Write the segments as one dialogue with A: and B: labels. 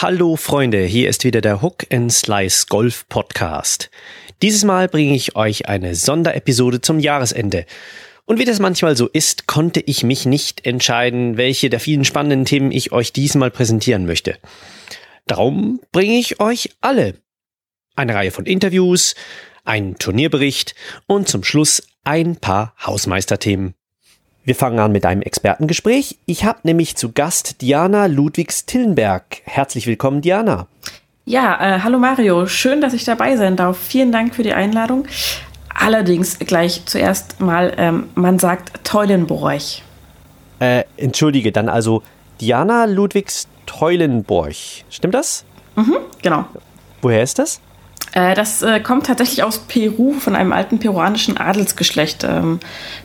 A: Hallo Freunde, hier ist wieder der Hook and Slice Golf Podcast. Dieses Mal bringe ich euch eine Sonderepisode zum Jahresende. Und wie das manchmal so ist, konnte ich mich nicht entscheiden, welche der vielen spannenden Themen ich euch diesmal präsentieren möchte. Darum bringe ich euch alle. Eine Reihe von Interviews, einen Turnierbericht und zum Schluss ein paar Hausmeisterthemen. Wir fangen an mit einem Expertengespräch. Ich habe nämlich zu Gast Diana Ludwigs-Tillenberg. Herzlich willkommen, Diana.
B: Ja, äh, hallo Mario. Schön, dass ich dabei sein darf. Vielen Dank für die Einladung. Allerdings gleich zuerst mal, ähm, man sagt Teulenborch.
A: Äh, entschuldige, dann also Diana Ludwigs-Teulenborch. Stimmt das?
B: Mhm, genau.
A: Woher ist das?
B: Äh, das äh, kommt tatsächlich aus Peru, von einem alten peruanischen Adelsgeschlecht. Ähm,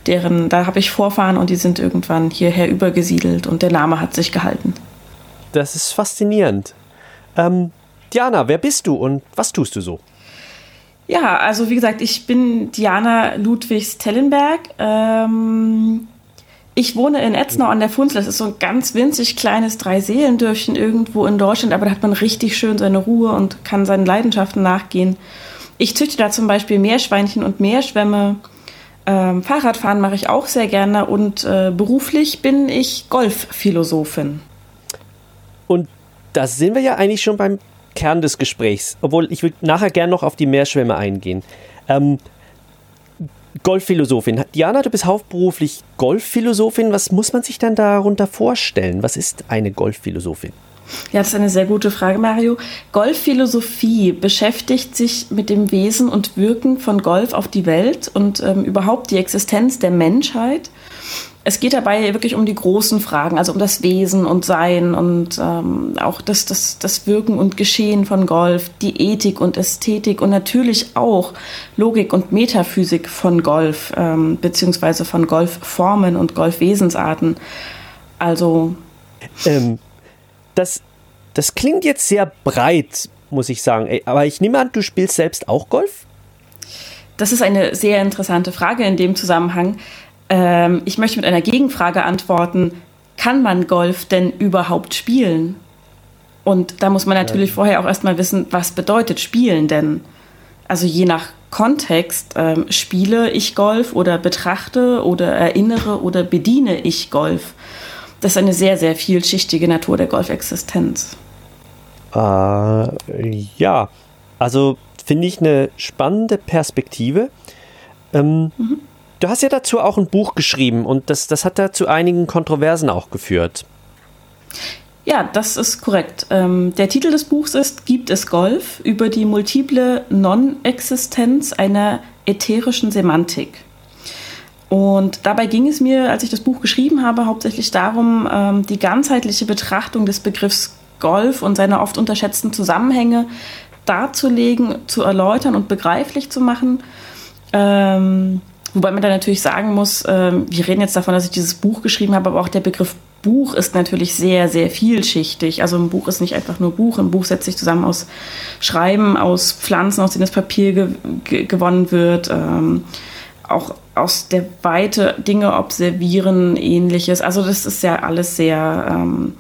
B: deren, da habe ich Vorfahren und die sind irgendwann hierher übergesiedelt und der Name hat sich gehalten.
A: Das ist faszinierend. Ähm, Diana, wer bist du und was tust du so?
B: Ja, also wie gesagt, ich bin Diana Ludwigs-Tellenberg. Ähm, ich wohne in Etznau an der Funzel. Das ist so ein ganz winzig kleines Dreiseelendörfchen irgendwo in Deutschland, aber da hat man richtig schön seine Ruhe und kann seinen Leidenschaften nachgehen. Ich züchte da zum Beispiel Meerschweinchen und Meerschwämme. Ähm, Fahrradfahren mache ich auch sehr gerne und äh, beruflich bin ich Golfphilosophin.
A: Und da sind wir ja eigentlich schon beim Kern des Gesprächs, obwohl ich will nachher gerne noch auf die Meerschwämme eingehen. Ähm, Golfphilosophin. Diana, du bist hauptberuflich Golfphilosophin. Was muss man sich dann darunter vorstellen? Was ist eine Golfphilosophin?
B: Ja, das ist eine sehr gute Frage, Mario. Golfphilosophie beschäftigt sich mit dem Wesen und Wirken von Golf auf die Welt und ähm, überhaupt die Existenz der Menschheit es geht dabei wirklich um die großen Fragen, also um das Wesen und Sein und ähm, auch das, das, das Wirken und Geschehen von Golf, die Ethik und Ästhetik und natürlich auch Logik und Metaphysik von Golf, ähm, beziehungsweise von Golfformen und Golfwesensarten. Also.
A: Ähm, das, das klingt jetzt sehr breit, muss ich sagen. Aber ich nehme an, du spielst selbst auch Golf?
B: Das ist eine sehr interessante Frage in dem Zusammenhang. Ähm, ich möchte mit einer Gegenfrage antworten. Kann man Golf denn überhaupt spielen? Und da muss man natürlich ja. vorher auch erstmal wissen, was bedeutet spielen denn? Also je nach Kontext ähm, spiele ich Golf oder betrachte oder erinnere oder bediene ich Golf. Das ist eine sehr, sehr vielschichtige Natur der Golfexistenz.
A: Äh, ja, also finde ich eine spannende Perspektive. Ähm, mhm. Du hast ja dazu auch ein Buch geschrieben und das, das hat da zu einigen Kontroversen auch geführt.
B: Ja, das ist korrekt. Ähm, der Titel des Buchs ist Gibt es Golf über die multiple Non-Existenz einer ätherischen Semantik. Und dabei ging es mir, als ich das Buch geschrieben habe, hauptsächlich darum, ähm, die ganzheitliche Betrachtung des Begriffs Golf und seine oft unterschätzten Zusammenhänge darzulegen, zu erläutern und begreiflich zu machen. Ähm, Wobei man da natürlich sagen muss, ähm, wir reden jetzt davon, dass ich dieses Buch geschrieben habe, aber auch der Begriff Buch ist natürlich sehr, sehr vielschichtig. Also ein Buch ist nicht einfach nur Buch. Ein Buch setzt sich zusammen aus Schreiben, aus Pflanzen, aus denen das Papier ge ge gewonnen wird, ähm, auch aus der Weite Dinge observieren, ähnliches. Also das ist ja alles sehr... Ähm,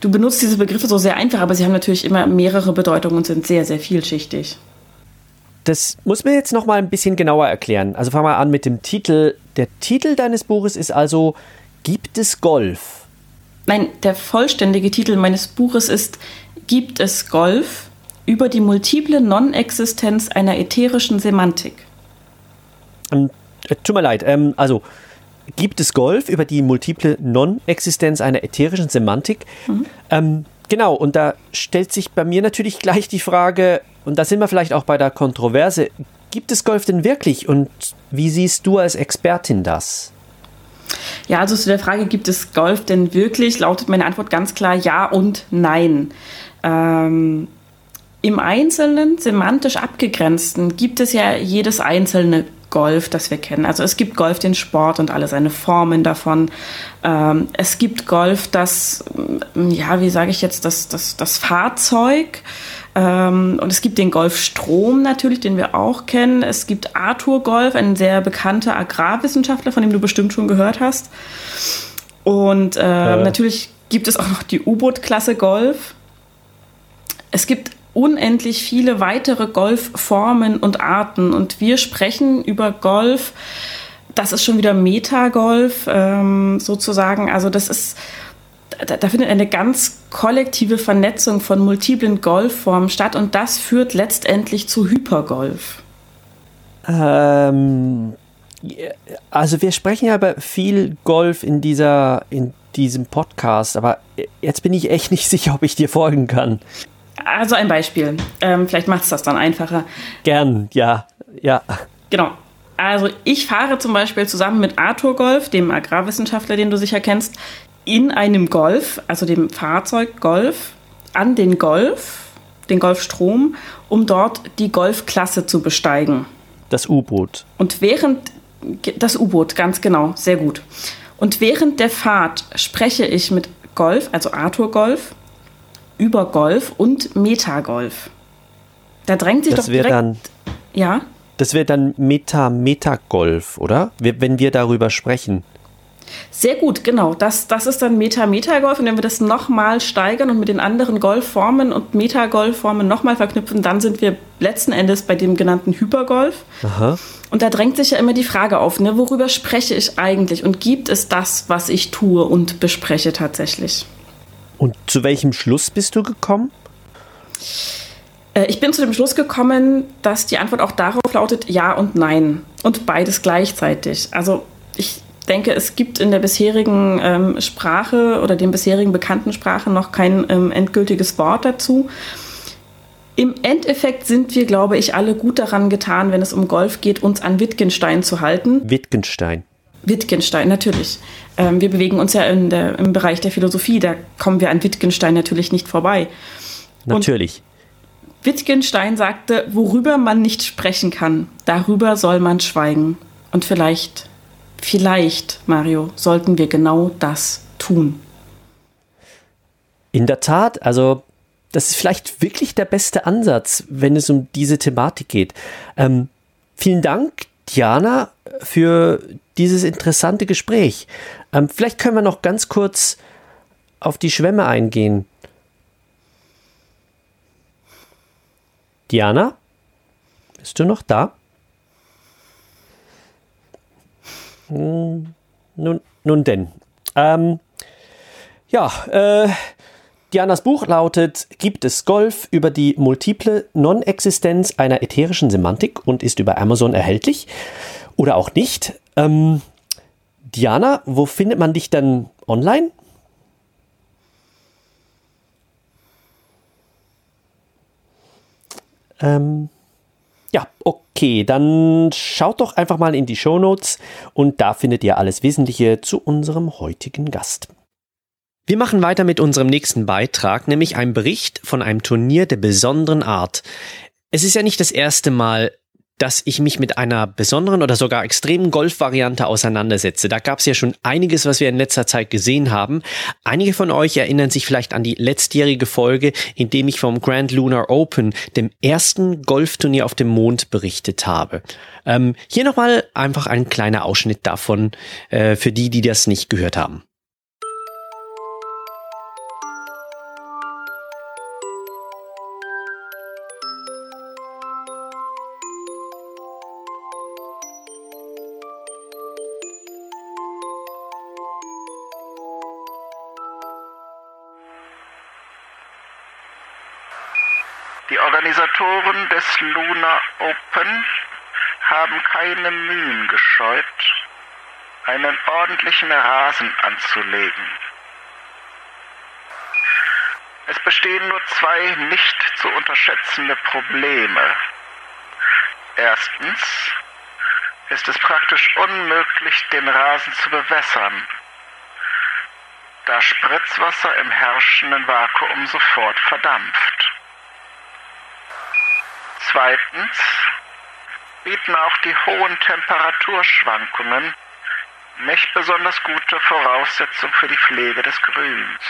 B: du benutzt diese Begriffe so sehr einfach, aber sie haben natürlich immer mehrere Bedeutungen und sind sehr, sehr vielschichtig.
A: Das muss mir jetzt noch mal ein bisschen genauer erklären. Also fangen wir an mit dem Titel. Der Titel deines Buches ist also Gibt es Golf?
B: Nein, der vollständige Titel meines Buches ist Gibt es Golf über die multiple Non-Existenz einer ätherischen Semantik?
A: Ähm, äh, tut mir leid. Ähm, also gibt es Golf über die multiple Non-Existenz einer ätherischen Semantik? Mhm. Ähm, genau, und da stellt sich bei mir natürlich gleich die Frage, und da sind wir vielleicht auch bei der Kontroverse. Gibt es Golf denn wirklich und wie siehst du als Expertin das?
B: Ja, also zu der Frage, gibt es Golf denn wirklich, lautet meine Antwort ganz klar ja und nein. Ähm, Im Einzelnen, semantisch abgegrenzten, gibt es ja jedes einzelne Golf, das wir kennen. Also es gibt Golf den Sport und alle seine Formen davon. Ähm, es gibt Golf das, ja, wie sage ich jetzt, das, das, das Fahrzeug. Ähm, und es gibt den Golfstrom natürlich, den wir auch kennen. Es gibt Arthur Golf, ein sehr bekannter Agrarwissenschaftler, von dem du bestimmt schon gehört hast. Und äh, äh. natürlich gibt es auch noch die U-Boot-Klasse Golf. es gibt unendlich viele weitere Golfformen und Arten. Und wir sprechen über Golf. Das ist schon wieder Metagolf ähm, sozusagen. Also das ist, da, da, findet eine ganz kollektive Vernetzung von multiplen Golfformen statt und das führt letztendlich zu Hypergolf.
A: Ähm, also wir sprechen ja über viel Golf in dieser, in diesem Podcast, aber jetzt bin ich echt nicht sicher, ob ich dir folgen kann.
B: Also ein Beispiel. Ähm, vielleicht macht es das dann einfacher.
A: Gern, ja, ja.
B: Genau. Also ich fahre zum Beispiel zusammen mit Arthur Golf, dem Agrarwissenschaftler, den du sicher kennst, in einem Golf, also dem Fahrzeug Golf, an den Golf, den Golfstrom, um dort die Golfklasse zu besteigen.
A: Das U-Boot.
B: Und während das U-Boot, ganz genau, sehr gut. Und während der Fahrt spreche ich mit Golf, also Arthur Golf, über Golf und Metagolf. Da drängt sich
A: das
B: doch direkt.
A: Dann,
B: ja.
A: Das wäre dann Meta-Metagolf, oder? Wenn wir darüber sprechen.
B: Sehr gut, genau. Das, das ist dann Meta-Meta-Golf. Und wenn wir das nochmal steigern und mit den anderen Golfformen und Meta-Golfformen nochmal verknüpfen, dann sind wir letzten Endes bei dem genannten Hypergolf. Aha. Und da drängt sich ja immer die Frage auf, ne, worüber spreche ich eigentlich? Und gibt es das, was ich tue und bespreche tatsächlich?
A: Und zu welchem Schluss bist du gekommen?
B: Äh, ich bin zu dem Schluss gekommen, dass die Antwort auch darauf lautet Ja und Nein. Und beides gleichzeitig. Also ich denke, es gibt in der bisherigen ähm, Sprache oder den bisherigen bekannten Sprachen noch kein ähm, endgültiges Wort dazu. Im Endeffekt sind wir, glaube ich, alle gut daran getan, wenn es um Golf geht, uns an Wittgenstein zu halten.
A: Wittgenstein.
B: Wittgenstein, natürlich. Ähm, wir bewegen uns ja der, im Bereich der Philosophie, da kommen wir an Wittgenstein natürlich nicht vorbei.
A: Natürlich.
B: Und Wittgenstein sagte, worüber man nicht sprechen kann, darüber soll man schweigen. Und vielleicht, vielleicht, Mario, sollten wir genau das tun.
A: In der Tat, also das ist vielleicht wirklich der beste Ansatz, wenn es um diese Thematik geht. Ähm, vielen Dank, Diana, für dieses interessante Gespräch. Ähm, vielleicht können wir noch ganz kurz auf die Schwämme eingehen. Diana, bist du noch da? Hm, nun, nun denn. Ähm, ja, äh, Dianas Buch lautet Gibt es Golf über die multiple Non-Existenz einer ätherischen Semantik und ist über Amazon erhältlich oder auch nicht. Ähm, Diana, wo findet man dich dann online? Ähm, ja, okay, dann schaut doch einfach mal in die Show Notes und da findet ihr alles Wesentliche zu unserem heutigen Gast. Wir machen weiter mit unserem nächsten Beitrag, nämlich einem Bericht von einem Turnier der besonderen Art. Es ist ja nicht das erste Mal, dass ich mich mit einer besonderen oder sogar extremen Golfvariante auseinandersetze. Da gab es ja schon einiges, was wir in letzter Zeit gesehen haben. Einige von euch erinnern sich vielleicht an die letztjährige Folge, in dem ich vom Grand Lunar Open, dem ersten Golfturnier auf dem Mond, berichtet habe. Ähm, hier nochmal einfach ein kleiner Ausschnitt davon äh, für die, die das nicht gehört haben.
C: Des Luna Open haben keine Mühen gescheut, einen ordentlichen Rasen anzulegen. Es bestehen nur zwei nicht zu unterschätzende Probleme. Erstens ist es praktisch unmöglich, den Rasen zu bewässern, da Spritzwasser im herrschenden Vakuum sofort verdampft. Zweitens bieten auch die hohen Temperaturschwankungen nicht besonders gute Voraussetzungen für die Pflege des Grüns.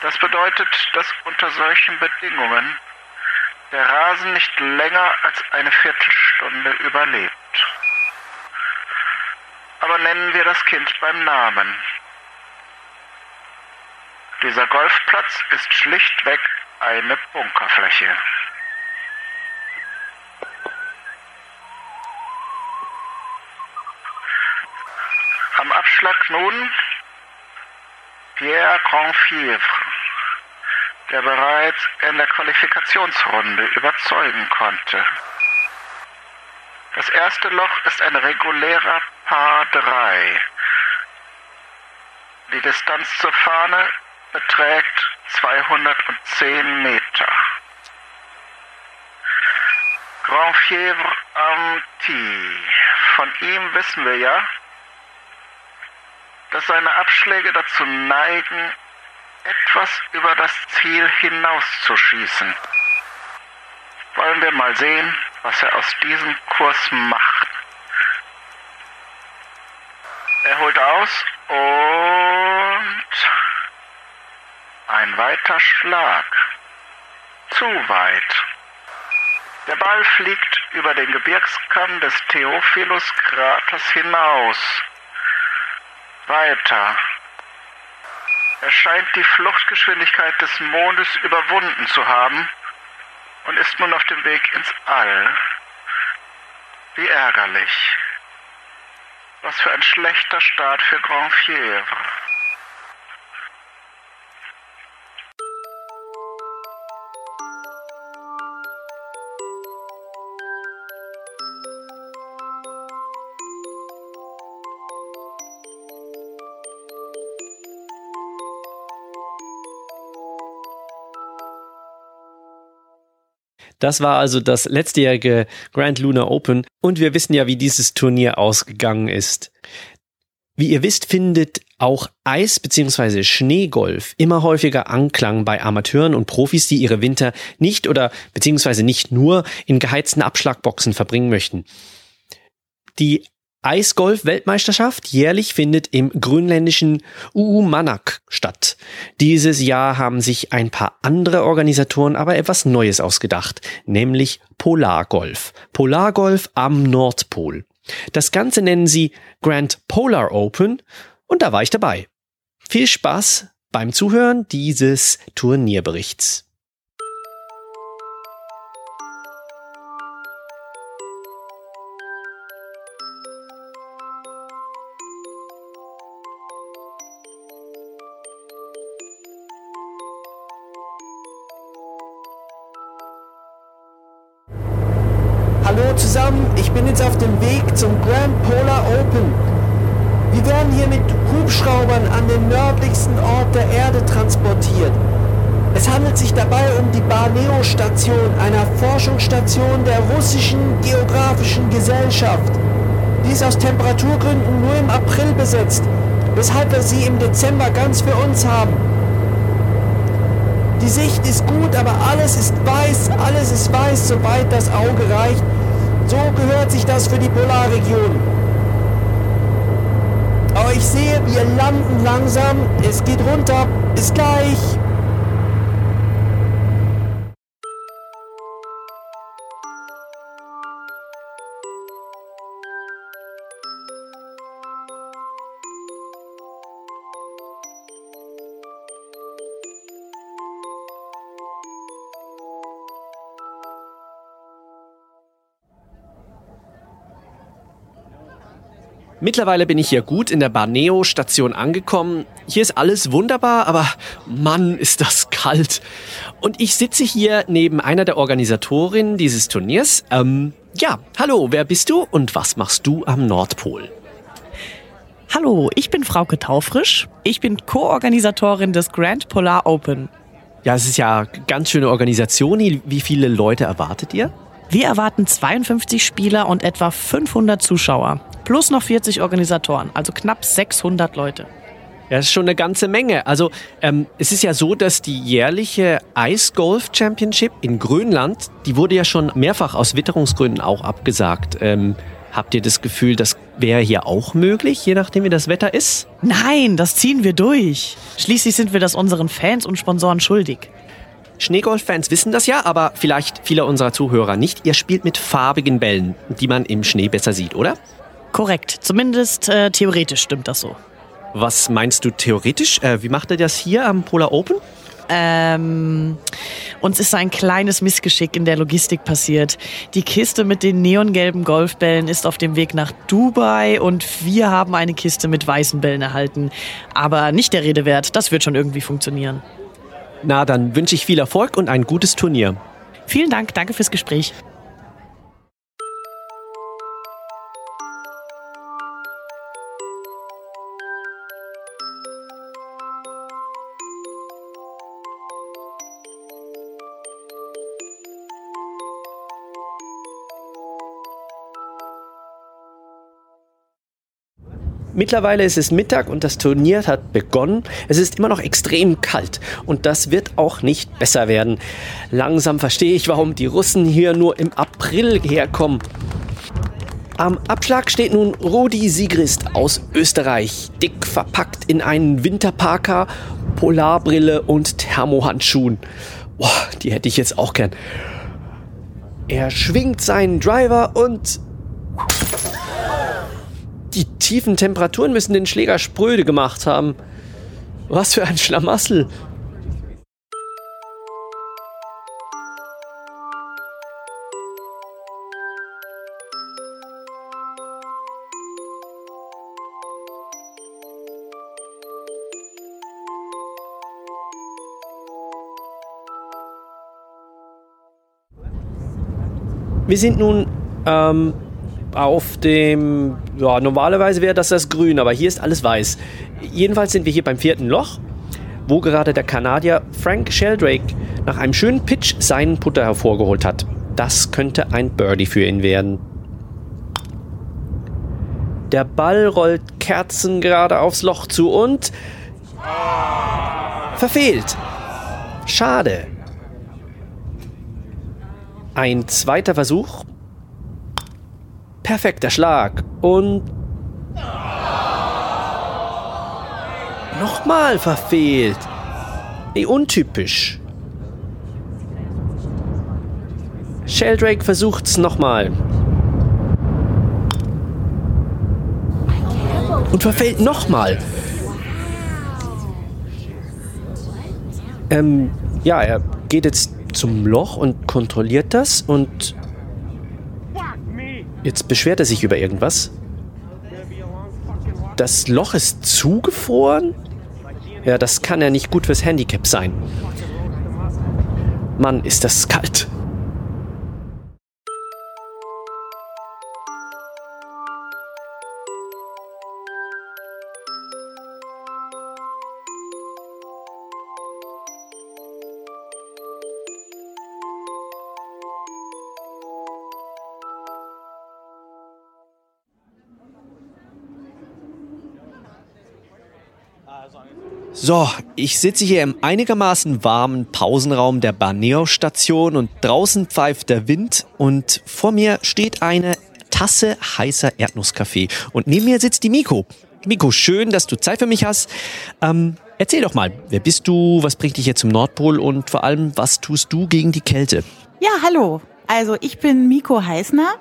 C: Das bedeutet, dass unter solchen Bedingungen der Rasen nicht länger als eine Viertelstunde überlebt. Aber nennen wir das Kind beim Namen. Dieser Golfplatz ist schlichtweg eine Bunkerfläche. Nun Pierre Grandfievre, der bereits in der Qualifikationsrunde überzeugen konnte. Das erste Loch ist ein regulärer Paar 3. Die Distanz zur Fahne beträgt 210 Meter. Grandfievre am Tee. Von ihm wissen wir ja, dass seine Abschläge dazu neigen, etwas über das Ziel hinauszuschießen. Wollen wir mal sehen, was er aus diesem Kurs macht. Er holt aus und ein weiter Schlag. Zu weit. Der Ball fliegt über den Gebirgskamm des Theophilus-Kraters hinaus. Weiter. Er scheint die Fluchtgeschwindigkeit des Mondes überwunden zu haben und ist nun auf dem Weg ins All. Wie ärgerlich. Was für ein schlechter Start für Grandfievre.
A: Das war also das letztjährige Grand Lunar Open und wir wissen ja, wie dieses Turnier ausgegangen ist. Wie ihr wisst, findet auch Eis- bzw. Schneegolf immer häufiger Anklang bei Amateuren und Profis, die ihre Winter nicht oder beziehungsweise nicht nur in geheizten Abschlagboxen verbringen möchten. Die Eisgolf-Weltmeisterschaft jährlich findet im grönländischen Uumanak statt. Dieses Jahr haben sich ein paar andere Organisatoren aber etwas Neues ausgedacht, nämlich Polargolf. Polargolf am Nordpol. Das Ganze nennen sie Grand Polar Open und da war ich dabei. Viel Spaß beim Zuhören dieses Turnierberichts.
D: Zusammen, ich bin jetzt auf dem Weg zum Grand Polar Open. Wir werden hier mit Hubschraubern an den nördlichsten Ort der Erde transportiert. Es handelt sich dabei um die Barneo-Station, einer Forschungsstation der russischen Geographischen Gesellschaft. Die ist aus Temperaturgründen nur im April besetzt, weshalb wir sie im Dezember ganz für uns haben. Die Sicht ist gut, aber alles ist weiß, alles ist weiß, soweit das Auge reicht. So gehört sich das für die Polarregion. Aber ich sehe, wir landen langsam. Es geht runter. Bis gleich.
A: Mittlerweile bin ich hier gut in der Barneo-Station angekommen. Hier ist alles wunderbar, aber Mann, ist das kalt. Und ich sitze hier neben einer der Organisatorinnen dieses Turniers. Ähm, ja, hallo, wer bist du und was machst du am Nordpol?
E: Hallo, ich bin Frauke Taufrisch. Ich bin Co-Organisatorin des Grand Polar Open.
A: Ja, es ist ja ganz schöne Organisation. Wie viele Leute erwartet ihr?
E: Wir erwarten 52 Spieler und etwa 500 Zuschauer. Plus noch 40 Organisatoren, also knapp 600 Leute.
A: Ja, das ist schon eine ganze Menge. Also ähm, es ist ja so, dass die jährliche Ice Golf Championship in Grönland, die wurde ja schon mehrfach aus Witterungsgründen auch abgesagt. Ähm, habt ihr das Gefühl, das wäre hier auch möglich, je nachdem wie das Wetter ist?
E: Nein, das ziehen wir durch. Schließlich sind wir das unseren Fans und Sponsoren schuldig.
A: Schneegolf-Fans wissen das ja, aber vielleicht viele unserer Zuhörer nicht. Ihr spielt mit farbigen Bällen, die man im Schnee besser sieht, oder?
E: Korrekt, zumindest äh, theoretisch stimmt das so.
A: Was meinst du theoretisch? Äh, wie macht ihr das hier am Polar Open?
E: Ähm, uns ist ein kleines Missgeschick in der Logistik passiert. Die Kiste mit den neongelben Golfbällen ist auf dem Weg nach Dubai und wir haben eine Kiste mit weißen Bällen erhalten. Aber nicht der Rede wert, das wird schon irgendwie funktionieren.
A: Na, dann wünsche ich viel Erfolg und ein gutes Turnier.
E: Vielen Dank, danke fürs Gespräch.
A: Mittlerweile ist es Mittag und das Turnier hat begonnen. Es ist immer noch extrem kalt und das wird auch nicht besser werden. Langsam verstehe ich, warum die Russen hier nur im April herkommen. Am Abschlag steht nun Rudi Sigrist aus Österreich, dick verpackt in einen Winterparker, Polarbrille und Thermohandschuhen. Boah, die hätte ich jetzt auch gern. Er schwingt seinen Driver und die tiefen Temperaturen müssen den Schläger spröde gemacht haben. Was für ein Schlamassel. Wir sind nun ähm, auf dem, ja, normalerweise wäre das das Grün, aber hier ist alles weiß. Jedenfalls sind wir hier beim vierten Loch, wo gerade der Kanadier Frank Sheldrake nach einem schönen Pitch seinen Putter hervorgeholt hat. Das könnte ein Birdie für ihn werden. Der Ball rollt kerzengerade aufs Loch zu und verfehlt. Schade. Ein zweiter Versuch Perfekter Schlag. Und. Nochmal verfehlt. Wie untypisch. Sheldrake versucht's nochmal. Und verfehlt nochmal. Ähm, ja, er geht jetzt zum Loch und kontrolliert das und Jetzt beschwert er sich über irgendwas. Das Loch ist zugefroren? Ja, das kann ja nicht gut fürs Handicap sein. Mann, ist das kalt. So, ich sitze hier im einigermaßen warmen Pausenraum der Barneo-Station und draußen pfeift der Wind und vor mir steht eine Tasse heißer Erdnusskaffee und neben mir sitzt die Miko. Miko, schön, dass du Zeit für mich hast. Ähm, erzähl doch mal, wer bist du, was bringt dich hier zum Nordpol und vor allem, was tust du gegen die Kälte?
F: Ja, hallo. Also ich bin Miko Heißner.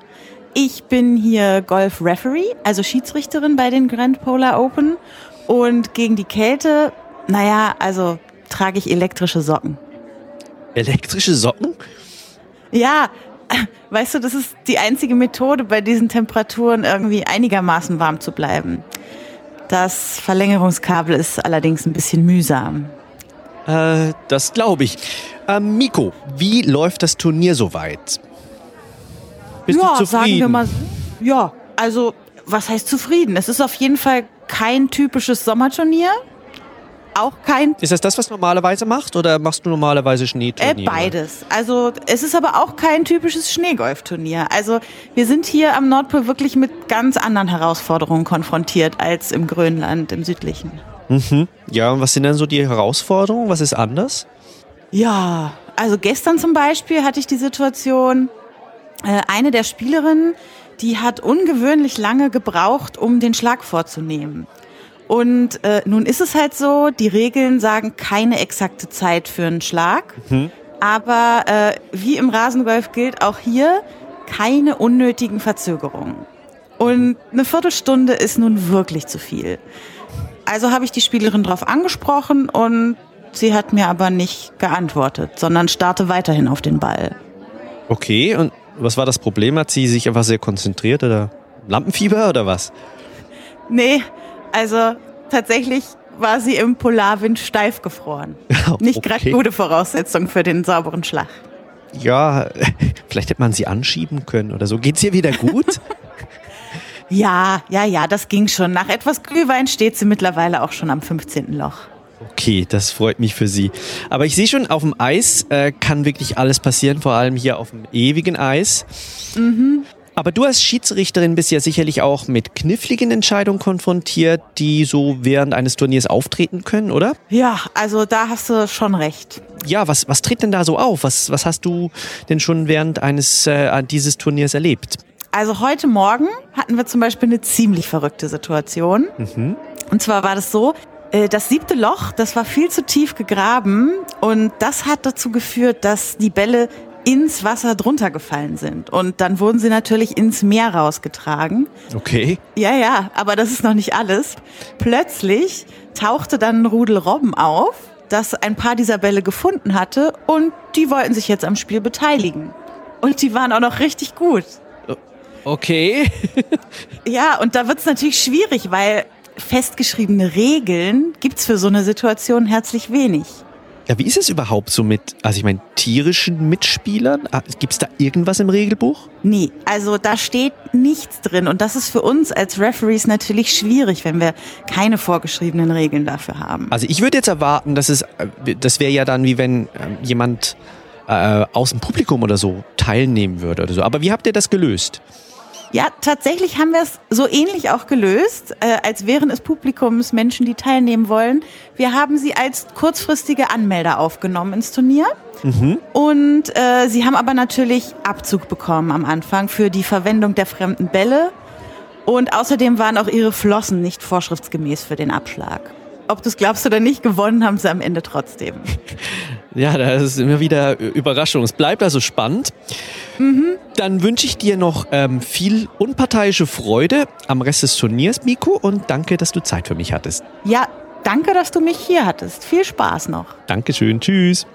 F: Ich bin hier Golf-Referee, also Schiedsrichterin bei den Grand Polar Open. Und gegen die Kälte naja, also trage ich elektrische Socken.
A: Elektrische Socken?
F: Ja, weißt du, das ist die einzige Methode, bei diesen Temperaturen irgendwie einigermaßen warm zu bleiben. Das Verlängerungskabel ist allerdings ein bisschen mühsam.
A: Äh, das glaube ich. Ähm, Miko, wie läuft das Turnier soweit?
F: Bist ja, du zufrieden? sagen wir mal. Ja, also was heißt zufrieden? Es ist auf jeden Fall kein typisches Sommerturnier auch kein.
A: Ist das das, was du normalerweise machst oder machst du normalerweise Schneeturniere?
F: Äh, beides. Also es ist aber auch kein typisches Schneegolfturnier. Also wir sind hier am Nordpol wirklich mit ganz anderen Herausforderungen konfrontiert als im Grönland, im südlichen.
A: Mhm. Ja, und was sind denn so die Herausforderungen? Was ist anders?
F: Ja, also gestern zum Beispiel hatte ich die Situation, äh, eine der Spielerinnen, die hat ungewöhnlich lange gebraucht, um den Schlag vorzunehmen. Und äh, nun ist es halt so, die Regeln sagen keine exakte Zeit für einen Schlag. Mhm. Aber äh, wie im Rasengolf gilt auch hier keine unnötigen Verzögerungen. Und eine Viertelstunde ist nun wirklich zu viel. Also habe ich die Spielerin darauf angesprochen und Sie hat mir aber nicht geantwortet, sondern starrte weiterhin auf den Ball.
A: Okay, und was war das Problem? Hat sie sich einfach sehr konzentriert oder Lampenfieber oder was?
F: Nee, also tatsächlich war sie im Polarwind steif gefroren. Nicht
A: Okay.
F: gerade gute Voraussetzung für den sauberen Schlag.
A: Ja, vielleicht hätte man sie anschieben können oder so. Geht's ihr wieder gut?
F: Ja, ja, ja, das ging schon. Nach etwas Glühwein steht sie mittlerweile auch schon am 15. Loch.
A: Okay, das freut mich für Sie. Aber ich sehe schon, auf dem Eis äh, kann wirklich alles passieren, vor allem hier auf dem ewigen Eis. Aber du als Schiedsrichterin bist ja sicherlich auch mit kniffligen Entscheidungen konfrontiert, die so während eines Turniers auftreten können, oder?
F: Ja, also da hast du schon recht.
A: Ja, was, was tritt denn da so auf? Was, was hast du denn schon während eines äh, dieses Turniers erlebt?
F: Also heute Morgen hatten wir zum Beispiel eine ziemlich verrückte Situation. Und zwar war das so, äh, das siebte Loch, das war viel zu tief gegraben und das hat dazu geführt, dass die Bälle ins Wasser drunter gefallen sind. Und dann wurden sie natürlich ins Meer rausgetragen.
A: Okay.
F: Ja, ja, aber das ist noch nicht alles. Plötzlich tauchte dann ein Rudel Robben auf, das ein paar dieser Bälle gefunden hatte und die wollten sich jetzt am Spiel beteiligen. Und die waren auch noch richtig gut.
A: Okay.
F: Ja, und da wird's natürlich schwierig, weil festgeschriebene Regeln gibt's für so eine Situation herzlich wenig.
A: Ja, wie ist es überhaupt so mit, also ich meine, tierischen Mitspielern? Ah, Gibt's da irgendwas im Regelbuch?
F: Nee, also da steht nichts drin und das ist für uns als Referees natürlich schwierig, wenn wir keine vorgeschriebenen Regeln dafür haben.
A: Also ich würde jetzt erwarten, dass es, äh, das wäre ja dann wie wenn ähm, jemand äh, aus dem Publikum oder so teilnehmen würde oder so. Aber wie habt ihr das gelöst?
F: Ja, tatsächlich haben wir es so ähnlich auch gelöst, äh, als wären es Publikumsmenschen, die teilnehmen wollen. Wir haben sie als kurzfristige Anmelder aufgenommen ins Turnier. Und äh, sie haben aber natürlich Abzug bekommen am Anfang für die Verwendung der fremden Bälle. Und außerdem waren auch ihre Flossen nicht vorschriftsgemäß für den Abschlag. Ob du es glaubst oder nicht, gewonnen haben sie am Ende trotzdem.
A: Ja, das ist immer wieder Überraschung. Es bleibt also spannend. Dann wünsche ich dir noch ähm, viel unparteiische Freude am Rest des Turniers, Miko, und danke, dass du Zeit für mich hattest.
F: Ja, danke, dass du mich hier hattest. Viel Spaß noch.
A: Dankeschön, tschüss.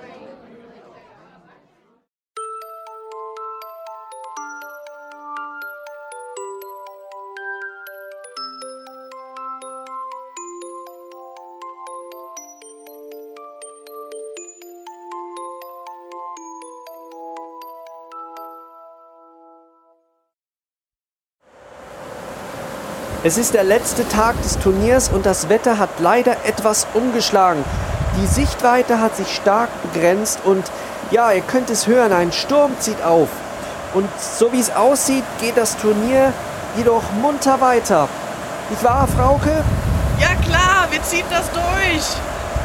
D: Es ist der letzte Tag des Turniers und das Wetter hat leider etwas umgeschlagen. Die Sichtweite hat sich stark begrenzt und ja, ihr könnt es hören, ein Sturm zieht auf. Und so wie es aussieht, geht das Turnier jedoch munter weiter. Nicht wahr, Frauke?
E: Ja klar, wir ziehen das durch.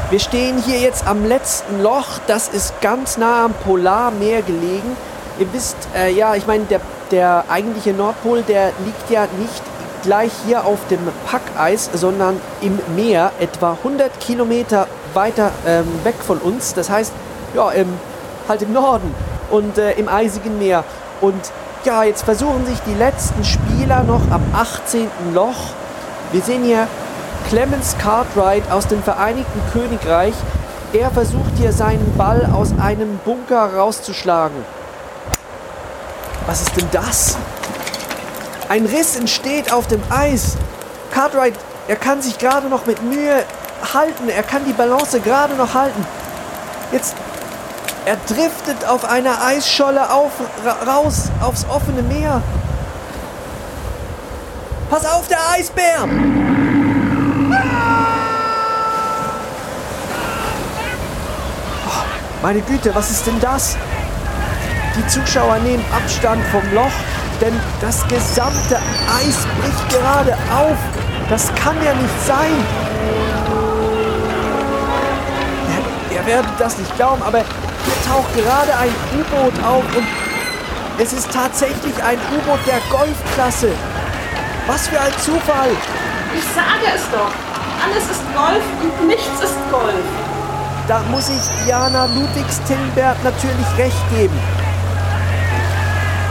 D: Wir stehen hier jetzt am letzten Loch. Das ist ganz nah am Polarmeer gelegen. Ihr wisst, äh, ja, ich meine, der, der eigentliche Nordpol, der liegt ja nicht gleich hier auf dem Packeis, sondern im Meer, etwa 100 Kilometer weiter ähm, weg von uns. Das heißt, ja, im, halt im Norden und äh, im eisigen Meer. Und ja, jetzt versuchen sich die letzten Spieler noch am 18. Loch. Wir sehen hier Clemens Cartwright aus dem Vereinigten Königreich. Er versucht hier seinen Ball aus einem Bunker rauszuschlagen. Was ist denn das? Ein Riss entsteht auf dem Eis. Cartwright, er kann sich gerade noch mit Mühe halten. Er kann die Balance gerade noch halten. Jetzt, er driftet auf einer Eisscholle auf, ra raus aufs offene Meer. Pass auf, der Eisbär! Oh, meine Güte, was ist denn das? Die Zuschauer nehmen Abstand vom Loch, denn das gesamte Eis bricht gerade auf. Das kann ja nicht sein. Ihr, werdet das nicht glauben, aber hier taucht gerade ein U-Boot auf und es ist tatsächlich ein U-Boot der Golfklasse. Was für ein Zufall!
B: Ich sage es doch. Alles ist Golf und nichts ist Golf.
D: Da muss ich Diana Ludwigs-Tillenberg natürlich recht geben.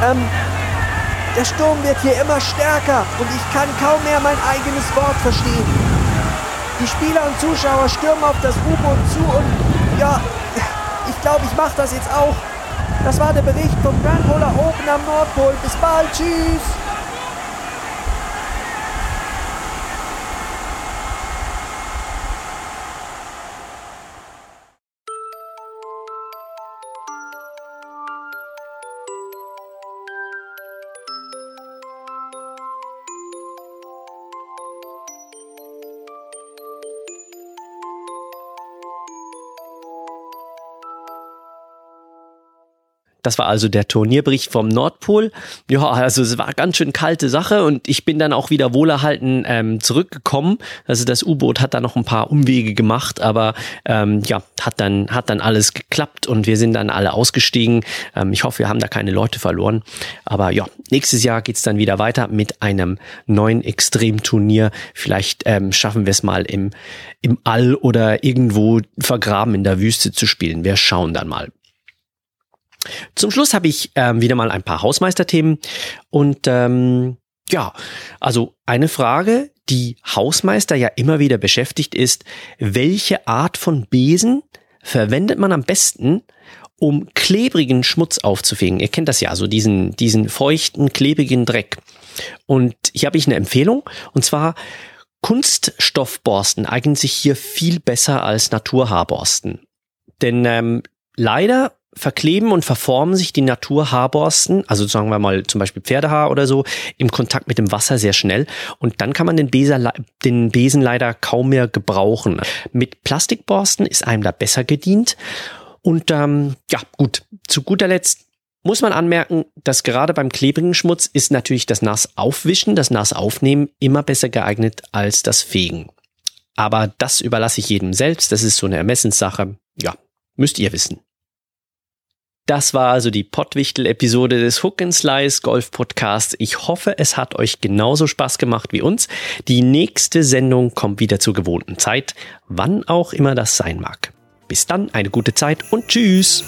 D: Ähm, der Sturm wird hier immer stärker und ich kann kaum mehr mein eigenes Wort verstehen. Die Spieler und Zuschauer stürmen auf das U-Boot zu und Ja, ich glaube, ich mache das jetzt auch. Das war der Bericht vom Grand Polar Open am Nordpol. Bis bald. Tschüss.
A: Das war also der Turnierbericht vom Nordpol. Ja, also es war ganz schön kalte Sache und ich bin dann auch wieder wohlerhalten ähm, zurückgekommen. Also das U-Boot hat da noch ein paar Umwege gemacht, aber ähm, ja, hat dann, hat dann alles geklappt und wir sind dann alle ausgestiegen. Ähm, ich hoffe, wir haben da keine Leute verloren. Aber ja, nächstes Jahr geht's dann wieder weiter mit einem neuen Extremturnier. Vielleicht ähm, schaffen wir es mal im, im All oder irgendwo vergraben in der Wüste zu spielen. Wir schauen dann mal. Zum Schluss habe ich ähm, wieder mal ein paar Hausmeisterthemen und ähm, ja, also eine Frage, die Hausmeister ja immer wieder beschäftigt ist, welche Art von Besen verwendet man am besten, um klebrigen Schmutz aufzufegen? Ihr kennt das ja, so diesen, diesen feuchten, klebrigen Dreck. Und hier habe ich eine Empfehlung, und zwar Kunststoffborsten eignen sich hier viel besser als Naturhaarborsten. Denn ähm, leider verkleben und verformen sich die Naturhaarborsten, also sagen wir mal zum Beispiel Pferdehaar oder so, im Kontakt mit dem Wasser sehr schnell und dann kann man den, Beser, den Besen leider kaum mehr gebrauchen. Mit Plastikborsten ist einem da besser gedient und ähm, ja gut, zu guter Letzt muss man anmerken, dass gerade beim klebrigen Schmutz ist natürlich das Nass aufwischen, das Nass aufnehmen immer besser geeignet als das Fegen. Aber das überlasse ich jedem selbst, das ist so eine Ermessenssache. Ja, müsst ihr wissen. Das war also die Pottwichtel-Episode des Hook and Slice Golf Podcasts. Ich hoffe, es hat euch genauso Spaß gemacht wie uns. Die nächste Sendung kommt wieder zur gewohnten Zeit, wann auch immer das sein mag. Bis dann, eine gute Zeit und tschüss!